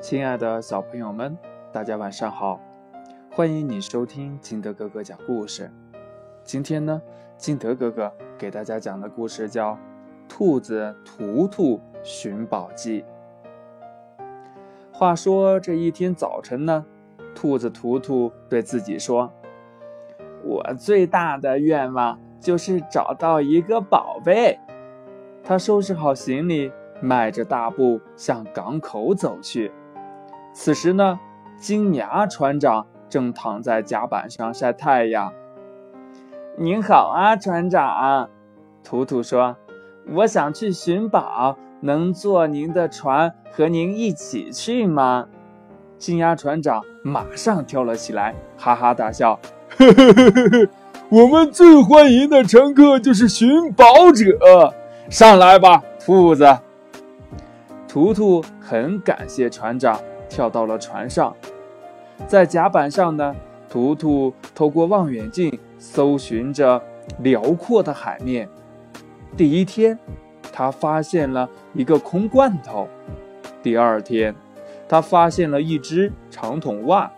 亲爱的小朋友们，大家晚上好！欢迎你收听金德哥哥讲故事。今天呢，金德哥哥给大家讲的故事叫《兔子图图寻宝记》。话说这一天早晨呢，兔子图图对自己说：“我最大的愿望就是找到一个宝贝。”他收拾好行李，迈着大步向港口走去。此时呢，金牙船长正躺在甲板上晒太阳。您好啊，船长，图图说：“我想去寻宝，能坐您的船和您一起去吗？”金牙船长马上跳了起来，哈哈大笑：“呵呵呵呵呵，我们最欢迎的乘客就是寻宝者，上来吧，兔子。”图图很感谢船长。跳到了船上，在甲板上呢，图图透过望远镜搜寻着辽阔的海面。第一天，他发现了一个空罐头；第二天，他发现了一只长筒袜；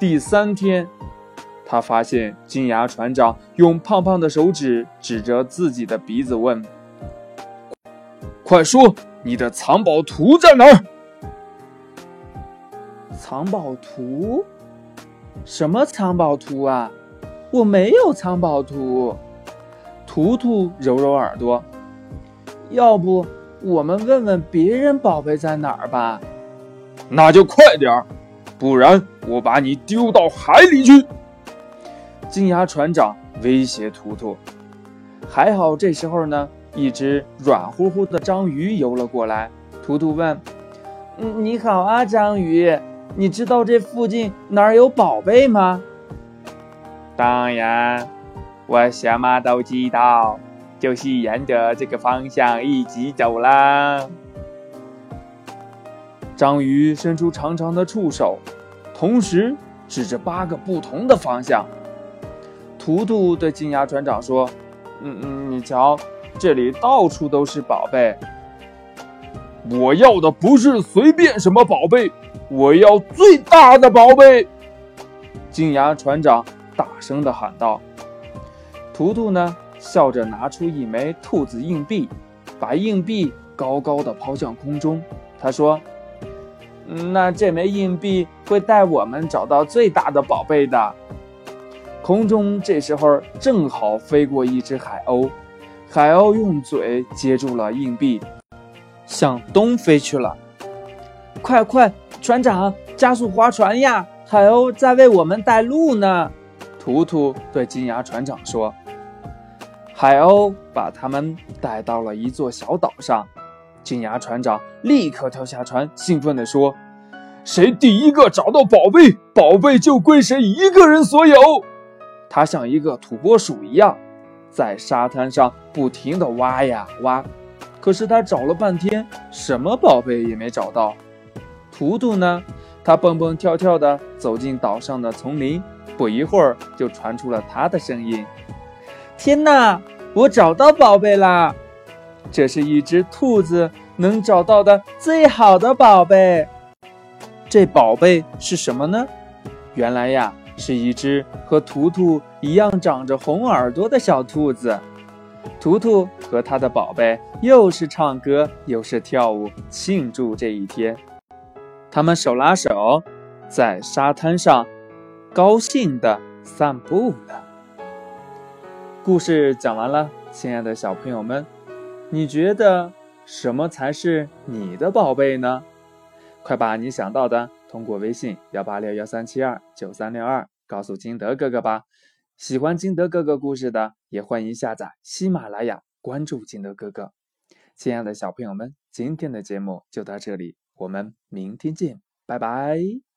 第三天，他发现金牙船长用胖胖的手指指着自己的鼻子问：“快说，你的藏宝图在哪儿？”藏宝图？什么藏宝图啊？我没有藏宝图。图图揉揉耳朵，要不我们问问别人宝贝在哪儿吧？那就快点儿，不然我把你丢到海里去！金牙船长威胁图图。还好这时候呢，一只软乎乎的章鱼游了过来。图图问：“嗯，你好啊，章鱼。”你知道这附近哪儿有宝贝吗？当然，我什么都知道，就是沿着这个方向一直走啦。章鱼伸出长长的触手，同时指着八个不同的方向。图图对金牙船长说：“嗯嗯，你瞧，这里到处都是宝贝。我要的不是随便什么宝贝。”我要最大的宝贝！金牙船长大声的喊道。图图呢，笑着拿出一枚兔子硬币，把硬币高高的抛向空中。他说：“那这枚硬币会带我们找到最大的宝贝的。”空中这时候正好飞过一只海鸥，海鸥用嘴接住了硬币，向东飞去了。快快！船长，加速划船呀！海鸥在为我们带路呢。图图对金牙船长说。海鸥把他们带到了一座小岛上。金牙船长立刻跳下船，兴奋地说：“谁第一个找到宝贝，宝贝就归谁一个人所有。”他像一个土拨鼠一样，在沙滩上不停地挖呀挖。可是他找了半天，什么宝贝也没找到。图图呢？他蹦蹦跳跳地走进岛上的丛林，不一会儿就传出了他的声音：“天哪，我找到宝贝啦！这是一只兔子能找到的最好的宝贝。这宝贝是什么呢？原来呀，是一只和图图一样长着红耳朵的小兔子。图图和他的宝贝又是唱歌又是跳舞，庆祝这一天。”他们手拉手，在沙滩上高兴地散步呢。故事讲完了，亲爱的小朋友们，你觉得什么才是你的宝贝呢？快把你想到的通过微信幺八六幺三七二九三六二告诉金德哥哥吧。喜欢金德哥哥故事的，也欢迎下载喜马拉雅，关注金德哥哥。亲爱的小朋友们，今天的节目就到这里。我们明天见，拜拜。